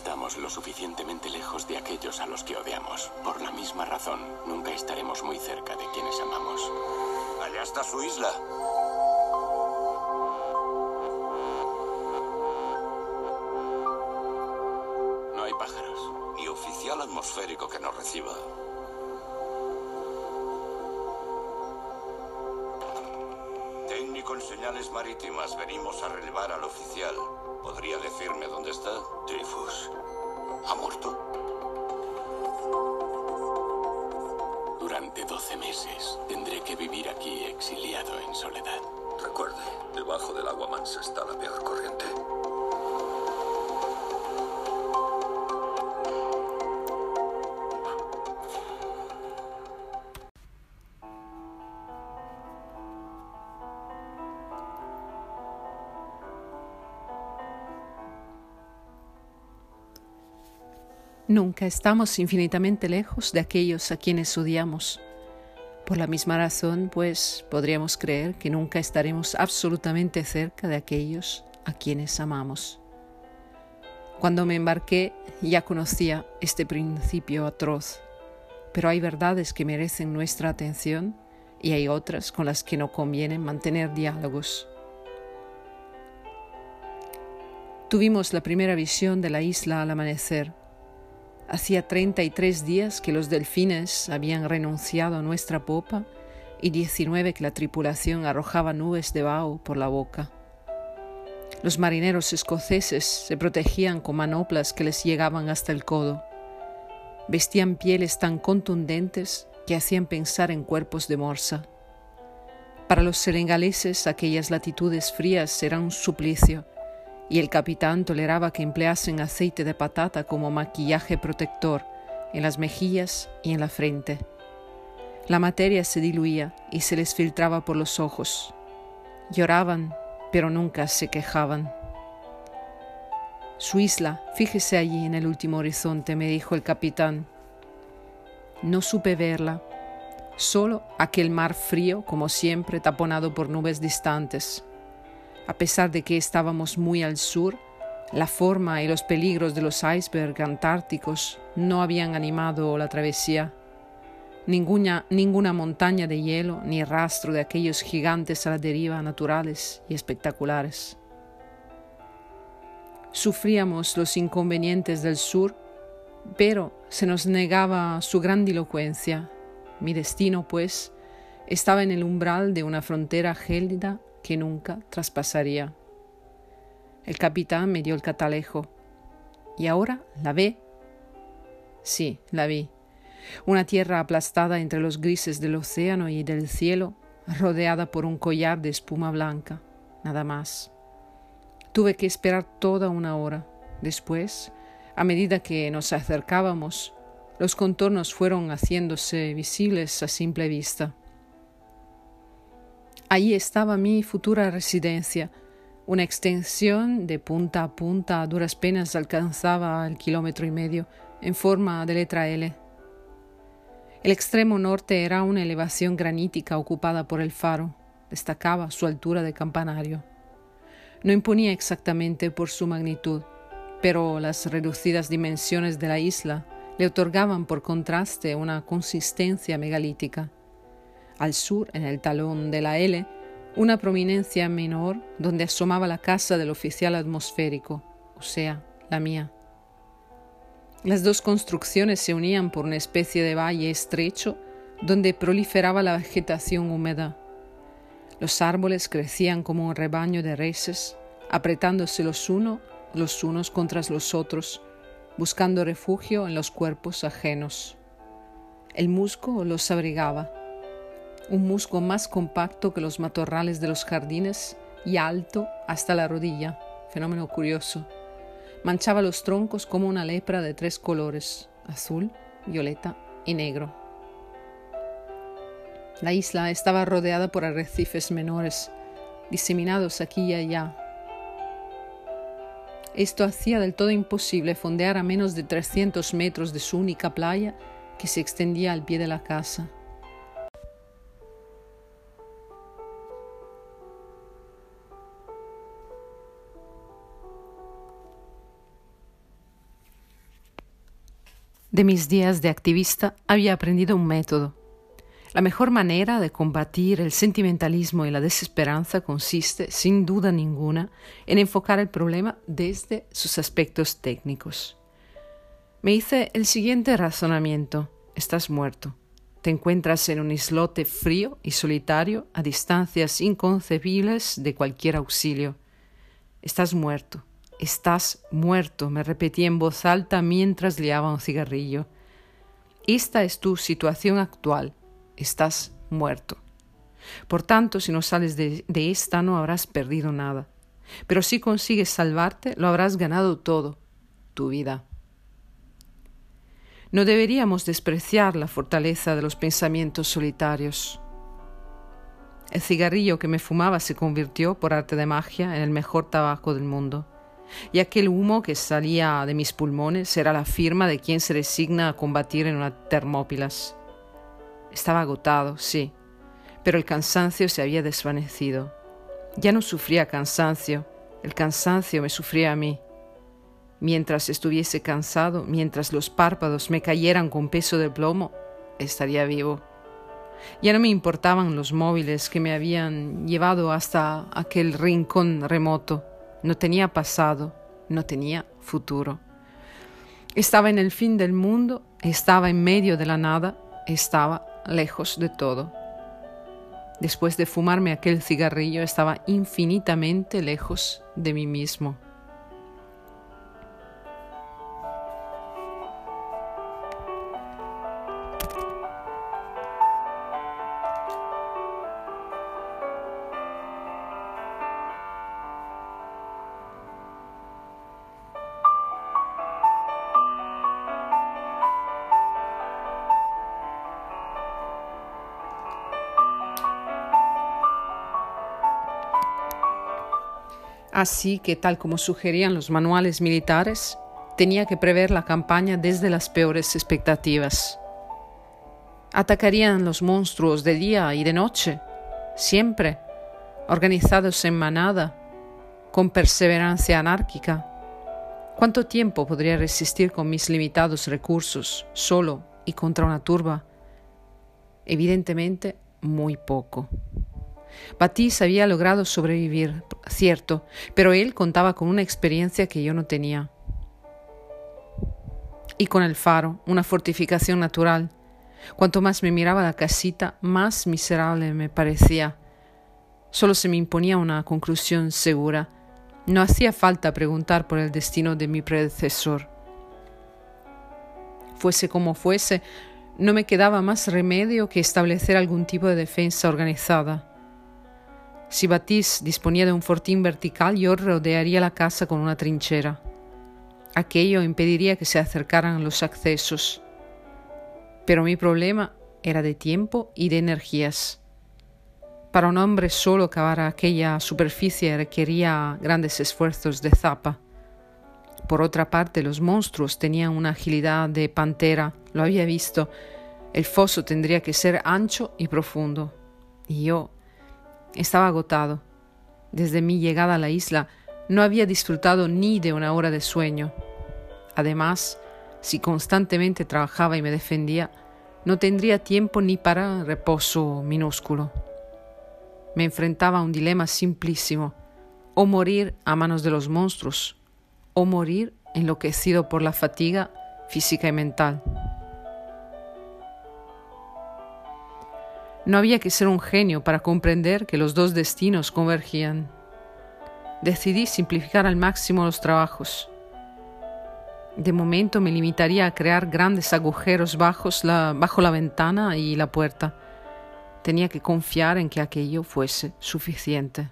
estamos lo suficientemente lejos de aquellos a los que odiamos. Por la misma razón, nunca estaremos muy cerca de quienes amamos. Allá está su isla. No hay pájaros. Ni oficial atmosférico que nos reciba. Nunca estamos infinitamente lejos de aquellos a quienes odiamos. Por la misma razón, pues, podríamos creer que nunca estaremos absolutamente cerca de aquellos a quienes amamos. Cuando me embarqué ya conocía este principio atroz, pero hay verdades que merecen nuestra atención y hay otras con las que no conviene mantener diálogos. Tuvimos la primera visión de la isla al amanecer. Hacía 33 días que los delfines habían renunciado a nuestra popa y 19 que la tripulación arrojaba nubes de vaho por la boca. Los marineros escoceses se protegían con manoplas que les llegaban hasta el codo. Vestían pieles tan contundentes que hacían pensar en cuerpos de morsa. Para los senegaleses aquellas latitudes frías eran un suplicio y el capitán toleraba que empleasen aceite de patata como maquillaje protector en las mejillas y en la frente. La materia se diluía y se les filtraba por los ojos. Lloraban, pero nunca se quejaban. Su isla, fíjese allí en el último horizonte, me dijo el capitán. No supe verla, solo aquel mar frío, como siempre, taponado por nubes distantes. A pesar de que estábamos muy al sur, la forma y los peligros de los icebergs antárticos no habían animado la travesía. Ninguna, ninguna montaña de hielo ni rastro de aquellos gigantes a la deriva naturales y espectaculares. Sufríamos los inconvenientes del sur, pero se nos negaba su grandilocuencia. Mi destino, pues, estaba en el umbral de una frontera gélida que nunca traspasaría. El capitán me dio el catalejo. ¿Y ahora la ve? Sí, la vi. Una tierra aplastada entre los grises del océano y del cielo, rodeada por un collar de espuma blanca, nada más. Tuve que esperar toda una hora. Después, a medida que nos acercábamos, los contornos fueron haciéndose visibles a simple vista. Allí estaba mi futura residencia. Una extensión de punta a punta a duras penas alcanzaba el kilómetro y medio, en forma de letra L. El extremo norte era una elevación granítica ocupada por el faro. Destacaba su altura de campanario. No imponía exactamente por su magnitud, pero las reducidas dimensiones de la isla le otorgaban por contraste una consistencia megalítica. Al sur, en el talón de la L, una prominencia menor donde asomaba la casa del oficial atmosférico, o sea, la mía. Las dos construcciones se unían por una especie de valle estrecho donde proliferaba la vegetación húmeda. Los árboles crecían como un rebaño de reses, apretándose los, uno, los unos contra los otros, buscando refugio en los cuerpos ajenos. El musgo los abrigaba, un musgo más compacto que los matorrales de los jardines y alto hasta la rodilla, fenómeno curioso. Manchaba los troncos como una lepra de tres colores, azul, violeta y negro. La isla estaba rodeada por arrecifes menores, diseminados aquí y allá. Esto hacía del todo imposible fondear a menos de 300 metros de su única playa que se extendía al pie de la casa. De mis días de activista había aprendido un método. La mejor manera de combatir el sentimentalismo y la desesperanza consiste, sin duda ninguna, en enfocar el problema desde sus aspectos técnicos. Me hice el siguiente razonamiento. Estás muerto. Te encuentras en un islote frío y solitario a distancias inconcebibles de cualquier auxilio. Estás muerto. Estás muerto, me repetí en voz alta mientras liaba un cigarrillo. Esta es tu situación actual. Estás muerto. Por tanto, si no sales de, de, esta, no habrás perdido nada. Pero si consigues salvarte, lo habrás ganado todo, tu vida. No deberíamos despreciar la fortaleza de los pensamientos solitarios. El cigarrillo que me fumaba se convirtió, por arte de magia, en el mejor tabaco del mundo y aquel humo que salía de mis pulmones era la firma de quien se resigna a combatir en una termópilas. Estaba agotado, sí, pero el cansancio se había desvanecido. Ya no sufría cansancio, el cansancio me sufría a mí. Mientras estuviese cansado, mientras los párpados me cayeran con peso de plomo, estaría vivo. Ya no me importaban los móviles que me habían llevado hasta aquel rincón remoto no tenía pasado, no tenía futuro. Estaba en el fin del mundo, estaba en medio de la nada, estaba lejos de todo. Después de fumarme aquel cigarrillo, estaba infinitamente lejos de mí mismo. Así que, tal como sugerían los manuales militares, tenía que prever la campaña desde las peores expectativas. Atacarían los monstruos de día y de noche, siempre, organizados en manada, con perseverancia anárquica. ¿Cuánto tiempo podría resistir con mis limitados recursos, solo y contra una turba? Evidentemente, muy poco. Batís había logrado sobrevivir, cierto, pero él contaba con una experiencia que yo no tenía. Y con el faro, una fortificación natural. Cuanto más me miraba la casita, más miserable me parecía. Solo se me imponía una conclusión segura. No hacía falta preguntar por el destino de mi predecesor. Fuese como fuese, no me quedaba más remedio que establecer algún tipo de defensa organizada. Si Batís disponía de un fortín vertical, yo rodearía la casa con una trinchera. Aquello impediría que se acercaran los accesos. Pero mi problema era de tiempo y de energías. Para un hombre solo cavar aquella superficie requería grandes esfuerzos de zapa. Por otra parte, los monstruos tenían una agilidad de pantera, lo había visto. El foso tendría que ser ancho y profundo. Y yo estaba agotado. Desde mi llegada a la isla no había disfrutado ni de una hora de sueño. Además, si constantemente trabajaba y me defendía, no tendría tiempo ni para reposo minúsculo. Me enfrentaba a un dilema simplísimo, o morir a manos de los monstruos, o morir enloquecido por la fatiga física y mental. No había que ser un genio para comprender que los dos destinos convergían. Decidí simplificar al máximo los trabajos. De momento me limitaría a crear grandes agujeros bajos bajo la ventana y la puerta. Tenía que confiar en que aquello fuese suficiente.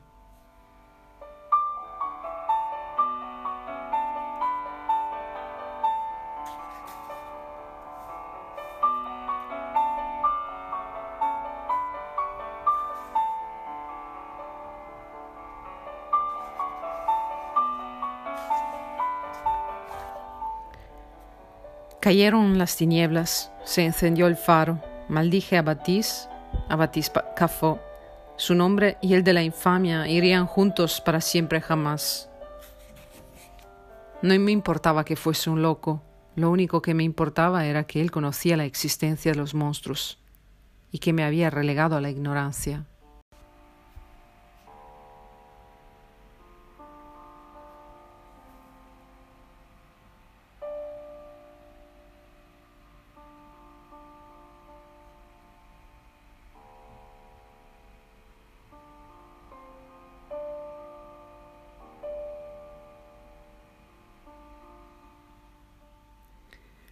Cayeron las tinieblas, se encendió el faro, maldije a Batís, a Batís Cafó. Su nombre y el de la infamia irían juntos para siempre jamás. No me importaba que fuese un loco, Lo único que me importaba era que él conocía la existencia de los monstruos y que me había relegado a la ignorancia.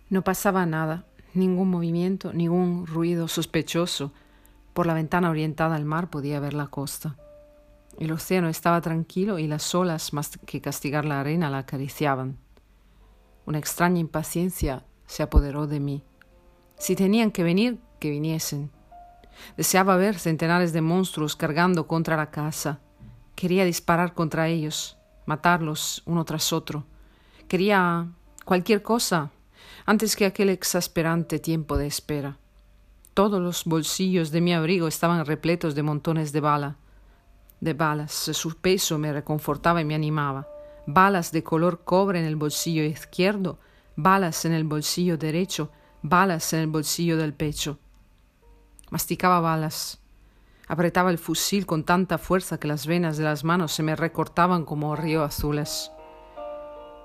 No pasaba nada, ningún movimiento, ningún ruido sospechoso. Por la ventana orientada al mar podía ver la costa. El océano estaba tranquilo y las olas, más que castigar la arena, la acariciaban. Una extraña impaciencia se apoderó de mí. Si tenían que venir, que viniesen. Deseaba ver centenares de monstruos cargando contra la casa. Quería disparar contra ellos, matarlos uno tras otro. Quería cualquier cosa antes que aquel exasperante tiempo de espera. Todos los bolsillos de mi abrigo estaban repletos de montones de bala, de balas. Su peso me reconfortaba y me animaba. Balas de color cobre en el bolsillo izquierdo, balas en el bolsillo derecho, balas en el bolsillo del pecho. Masticaba balas. Apretaba el fusil con tanta fuerza que las venas de las manos se me recortaban como río azules.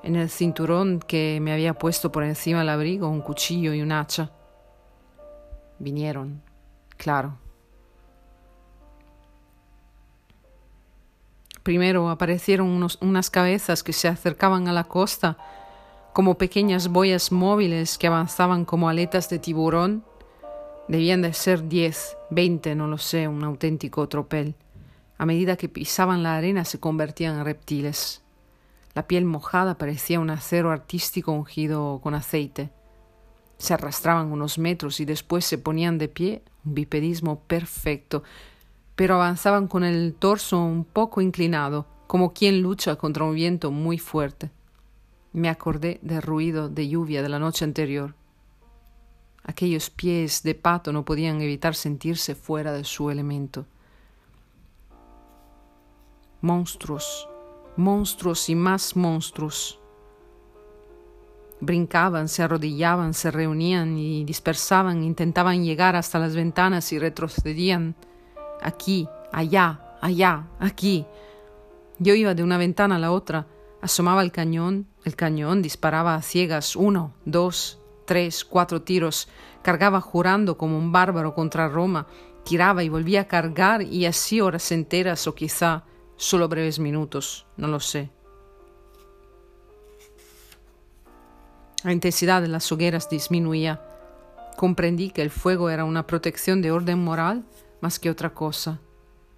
En el cinturón que me había puesto por encima del abrigo un cuchillo y un hacha. Vinieron, claro. Primero aparecieron unas cabezas que se acercaban a la costa como pequeñas boyas móviles que avanzaban como aletas de tiburón. Debían de ser diez, veinte, no lo sé, un auténtico tropel. A medida que pisaban la arena se convertían en reptiles. La piel mojada parecía un acero artístico ungido con aceite. Se arrastraban unos metros y después se ponían de pie, un bipedismo perfecto, pero avanzaban con el torso un poco inclinado, como quien lucha contra un viento muy fuerte. Me acordé del ruido de lluvia de la noche anterior. Aquellos pies de pato no podían evitar sentirse fuera de su elemento. Monstruos, monstruos y más monstruos. Brincaban, se arrodillaban, se reunían y dispersaban, intentaban llegar hasta las ventanas y retrocedían. Aquí, allá, allá, aquí. Yo iba de una ventana a la otra, asomaba el cañón, el cañón disparaba a ciegas uno, dos, tres, cuatro tiros, cargaba jurando como un bárbaro contra Roma, tiraba y volvía a cargar y así horas enteras o quizá solo breves minutos, no lo sé. La intensidad de las hogueras disminuía. Comprendí que el fuego era una protección de orden moral más que otra cosa,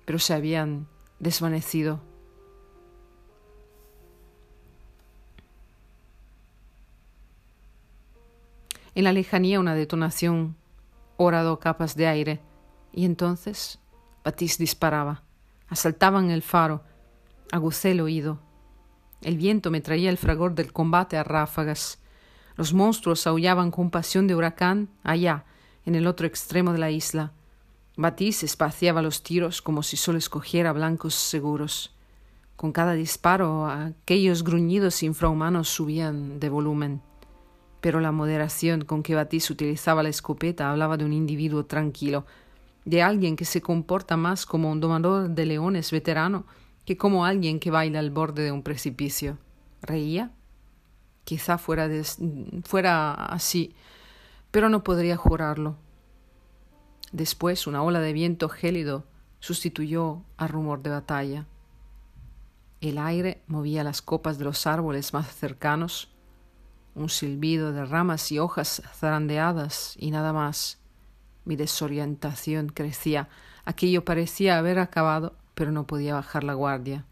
pero se habían desvanecido. En la lejanía una detonación orado capas de aire, y entonces Batiste disparaba. Asaltaban el faro. Agucé el oído. El viento me traía el fragor del combate a ráfagas. Los monstruos aullaban con pasión de huracán allá, en el otro extremo de la isla. Batís espaciaba los tiros como si solo escogiera blancos seguros. Con cada disparo aquellos gruñidos infrahumanos subían de volumen. Pero la moderación con que Batís utilizaba la escopeta hablaba de un individuo tranquilo, de alguien que se comporta más como un domador de leones veterano que como alguien que baila al borde de un precipicio. ¿Reía? Quizá fuera, fuera así, pero no podría jurarlo. Después una ola de viento gélido sustituyó al rumor de batalla. El aire movía las copas de los árboles más cercanos, un silbido de ramas y hojas zarandeadas y nada más. Mi desorientación crecía. Aquello parecía haber acabado, pero no podía bajar la guardia.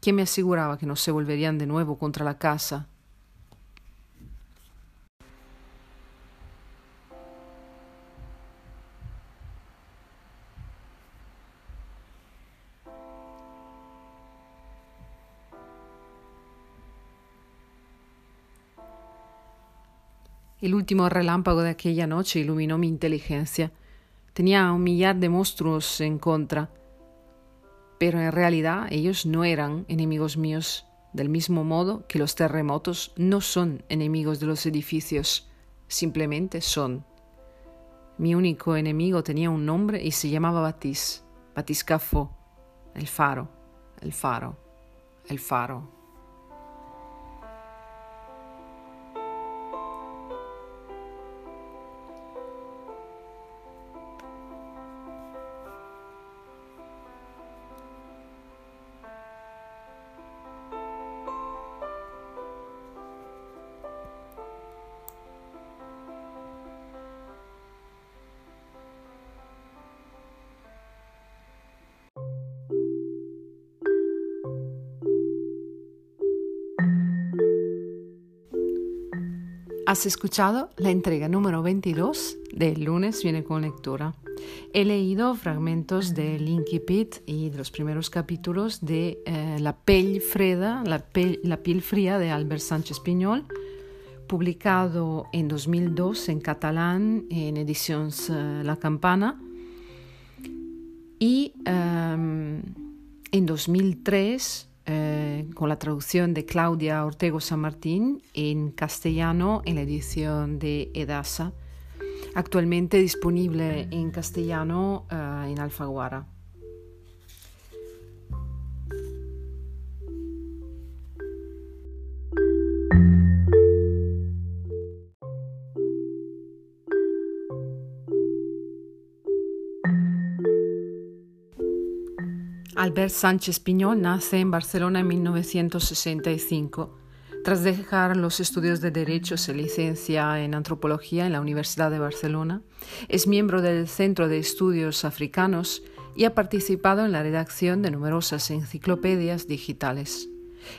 ¿Quién me aseguraba que no se volverían de nuevo contra la casa? El último relámpago de aquella noche iluminó mi inteligencia. Tenía un millar de monstruos en contra, pero en realidad ellos no eran enemigos míos. del mismo modo que los terremotos no son enemigos de los edificios, simplemente son. Mi único enemigo tenía un nombre y se llamaba Batis, Batiscafo, el faro, el faro, el faro. Has escuchado la entrega número 22 del lunes Viene con lectura. He leído fragmentos del Pit y de los primeros capítulos de eh, La pell freda, la, piel fría de Albert Sánchez Piñol, publicado en 2002 en catalán en Ediciones eh, La Campana y em, en 2003 eh, con la traducción de Claudia Ortego San Martín en castellano en la edición de Edasa, actualmente disponible en castellano eh, en Alfaguara. Albert Sánchez Piñol nace en Barcelona en 1965. Tras dejar los estudios de Derecho, se licencia en Antropología en la Universidad de Barcelona. Es miembro del Centro de Estudios Africanos y ha participado en la redacción de numerosas enciclopedias digitales.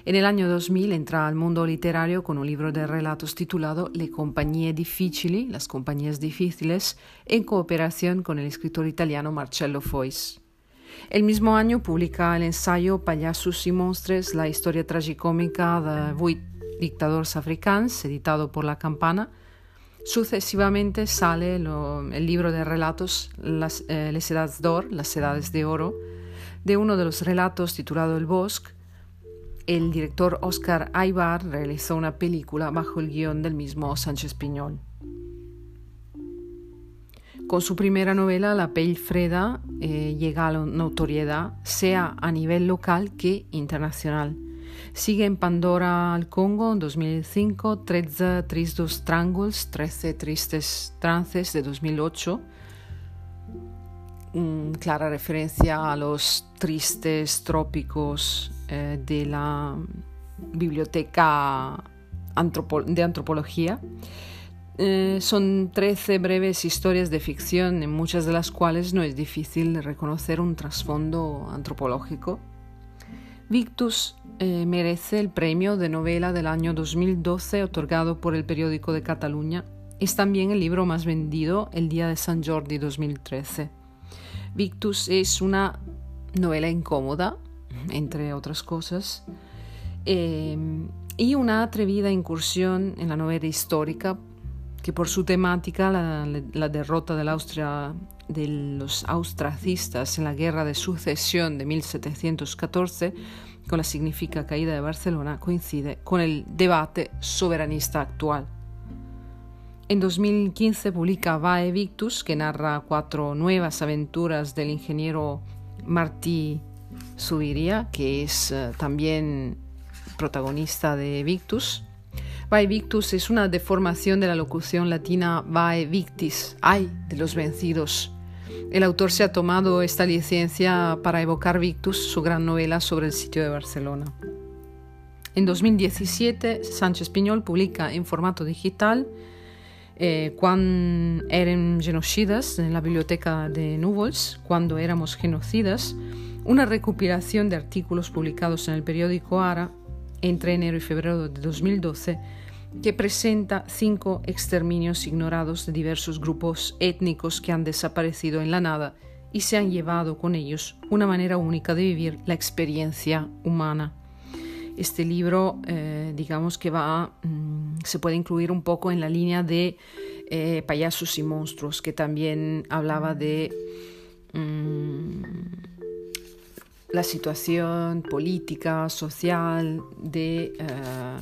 En el año 2000 entra al mundo literario con un libro de relatos titulado Le compagnie difficili, las compañías difíciles, en cooperación con el escritor italiano Marcello Foix. El mismo año publica el ensayo Payasos y Monstres, la historia tragicómica de vuit dictadores africanos, editado por La Campana. Sucesivamente sale el libro de relatos Las, eh, Les Edades d'Or, Las Edades de Oro, de uno de los relatos titulado El Bosque. El director Oscar Aybar realizó una película bajo el guion del mismo Sánchez Piñol. Con su primera novela, La Pell Freda, eh, llega a la notoriedad, sea a nivel local que internacional. Sigue en Pandora al Congo en 2005, 13 tristes Trangles, 13 tristes trances de 2008, clara referencia a los tristes trópicos eh, de la biblioteca de antropología. Eh, son 13 breves historias de ficción, en muchas de las cuales no es difícil reconocer un trasfondo antropológico. Victus eh, merece el premio de novela del año 2012 otorgado por el periódico de Cataluña. Es también el libro más vendido el día de San Jordi 2013. Victus es una novela incómoda, entre otras cosas, eh, y una atrevida incursión en la novela histórica que por su temática, la, derrota de, la Austria, de los austracistas en la guerra de sucesión de 1714, con la significa caída de Barcelona, coincide con el debate soberanista actual. En 2015 publica Vae Victus, que narra cuatro nuevas aventuras del ingeniero Martí Subiria, que es eh, también protagonista de Victus, Vae victus es una deformación de la locución latina vae victis, ay de los vencidos. El autor se ha tomado esta licencia para evocar Victus, su gran novela sobre el sitio de Barcelona. En 2017, Sánchez Piñol publica en formato digital eh, eren genocidas en la biblioteca de Núvols, Cuando éramos genocidas, una recopilación de artículos publicados en el periódico Ara entre enero y febrero de 2012 que presenta cinco exterminios ignorados de diversos grupos étnicos que han desaparecido en la nada y se han llevado con ellos una manera única de vivir la experiencia humana. Este libro, eh, digamos que va, mm, se puede incluir un poco en la línea de eh, Payasos y Monstruos, que también hablaba de mm, la situación política, social de eh,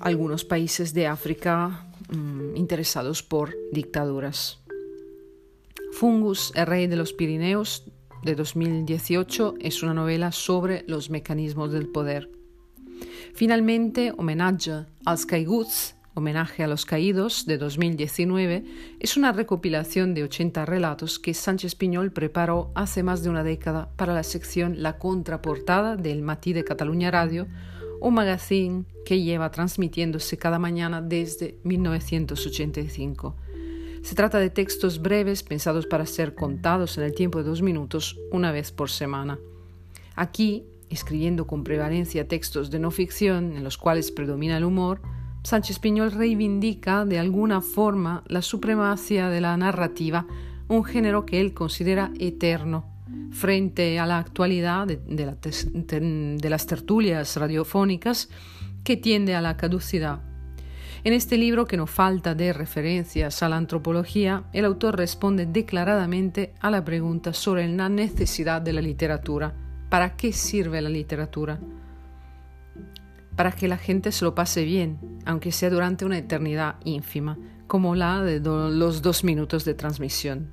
algunos países de África mm, interesados por dictaduras. Fungus, el rey de los Pirineos, de 2018, es una novela sobre los mecanismos del poder. Finalmente, Homenaje als Caiguts, Homenaje a los Caídos, de 2019, es una recopilación de 80 relatos que Sánchez Piñol preparó hace más de una década para la sección La Contraportada del Matí de Cataluña Radio, un magazine que lleva transmitiéndose cada mañana desde 1985. Se trata de textos breves pensados para ser contados en el tiempo de dos minutos una vez por semana. Aquí, escribiendo con prevalencia textos de no ficción en los cuales predomina el humor, Sánchez Piñol reivindica de alguna forma la supremacía de la narrativa, un género que él considera eterno, frente a la actualidad de, las tertulias radiofónicas que tiende a la caducidad. En este libro, que no falta de referencias a la antropología, el autor responde declaradamente a la pregunta sobre la necesidad de la literatura. ¿Para qué sirve la literatura? Para que la gente se lo pase bien, aunque sea durante una eternidad ínfima, como la de los dos minutos de transmisión.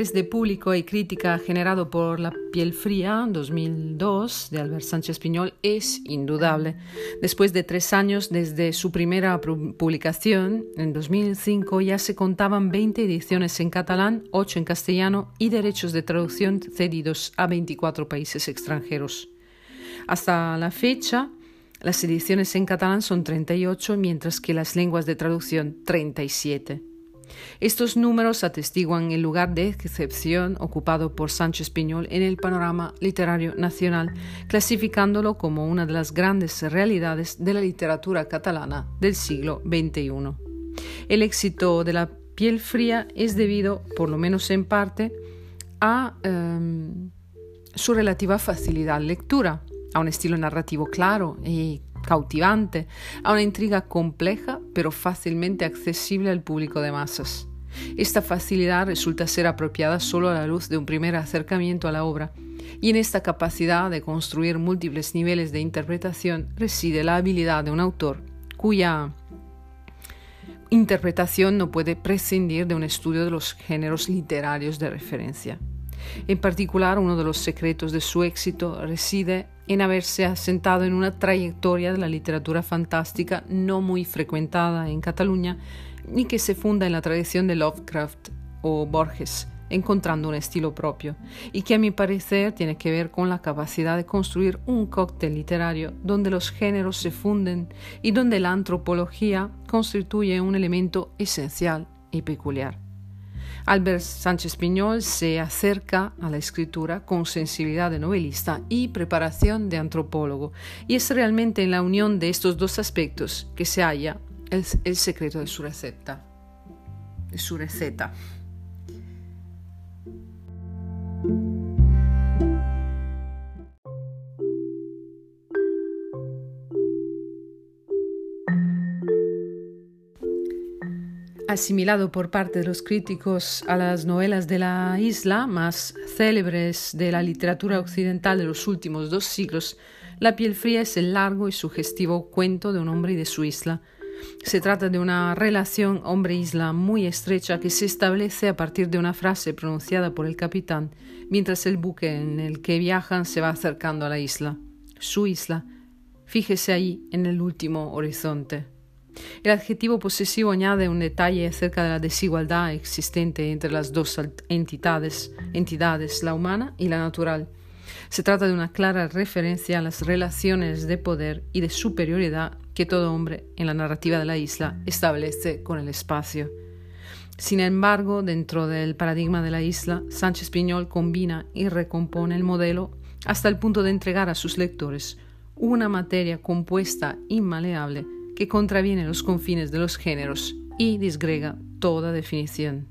Interés de público y crítica generado por La piel fría 2002 de Albert Sánchez Piñol es indudable. Después de tres años desde su primera publicación, en 2005 ya se contaban 20 ediciones en catalán, 8 en castellano y derechos de traducción cedidos a 24 países extranjeros. Hasta la fecha, las ediciones en catalán son 38, mientras que las lenguas de traducción 37. Estos números atestiguan el lugar de excepción ocupado por Sánchez Piñol en el panorama literario nacional, clasificándolo como una de las grandes realidades de la literatura catalana del siglo XXI. El éxito de la piel fría es debido, por lo menos en parte, a em, su relativa facilidad de lectura, a un estilo narrativo claro y cautivante, a una intriga compleja pero fácilmente accesible al público de masas. Esta facilidad resulta ser apropiada solo a la luz de un primer acercamiento a la obra, y en esta capacidad de construir múltiples niveles de interpretación reside la habilidad de un autor cuya interpretación no puede prescindir de un estudio de los géneros literarios de referencia. En particular, uno de los secretos de su éxito reside en haberse asentado en una trayectoria de la literatura fantástica no muy frecuentada en Cataluña y que se funda en la tradición de Lovecraft o Borges, encontrando un estilo propio, y que a mi parecer tiene que ver con la capacidad de construir un cóctel literario donde los géneros se funden y donde la antropología constituye un elemento esencial y peculiar. Albert Sánchez Piñol se acerca a la escritura con sensibilidad de novelista y preparación de antropólogo, y es realmente en la unión de estos dos aspectos que se halla el, secreto. De su receta. Asimilado por parte de los críticos a las novelas de la isla más célebres de la literatura occidental de los últimos dos siglos, La piel fría es el largo y sugestivo cuento de un hombre y de su isla. Se trata de una relación hombre-isla muy estrecha que se establece a partir de una frase pronunciada por el capitán mientras el buque en el que viajan se va acercando a la isla. Su isla. Fíjese ahí en el último horizonte. El adjetivo posesivo añade un detalle acerca de la desigualdad existente entre las dos entidades, entidades, la humana y la natural. Se trata de una clara referencia a las relaciones de poder y de superioridad que todo hombre en la narrativa de la isla establece con el espacio. Sin embargo, dentro del paradigma de la isla, Sánchez Piñol combina y recompone el modelo hasta el punto de entregar a sus lectores una materia compuesta inmaleable que contraviene los confines de los géneros y disgrega toda definición.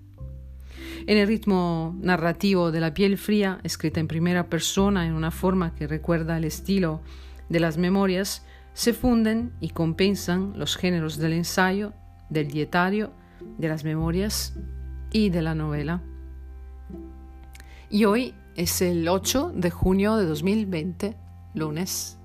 En el ritmo narrativo de La piel fría, escrita en primera persona en una forma que recuerda el estilo de las memorias se funden y compensan los géneros del ensayo, del dietario, de las memorias y de la novela. Y hoy es el 8 de junio de 2020, lunes.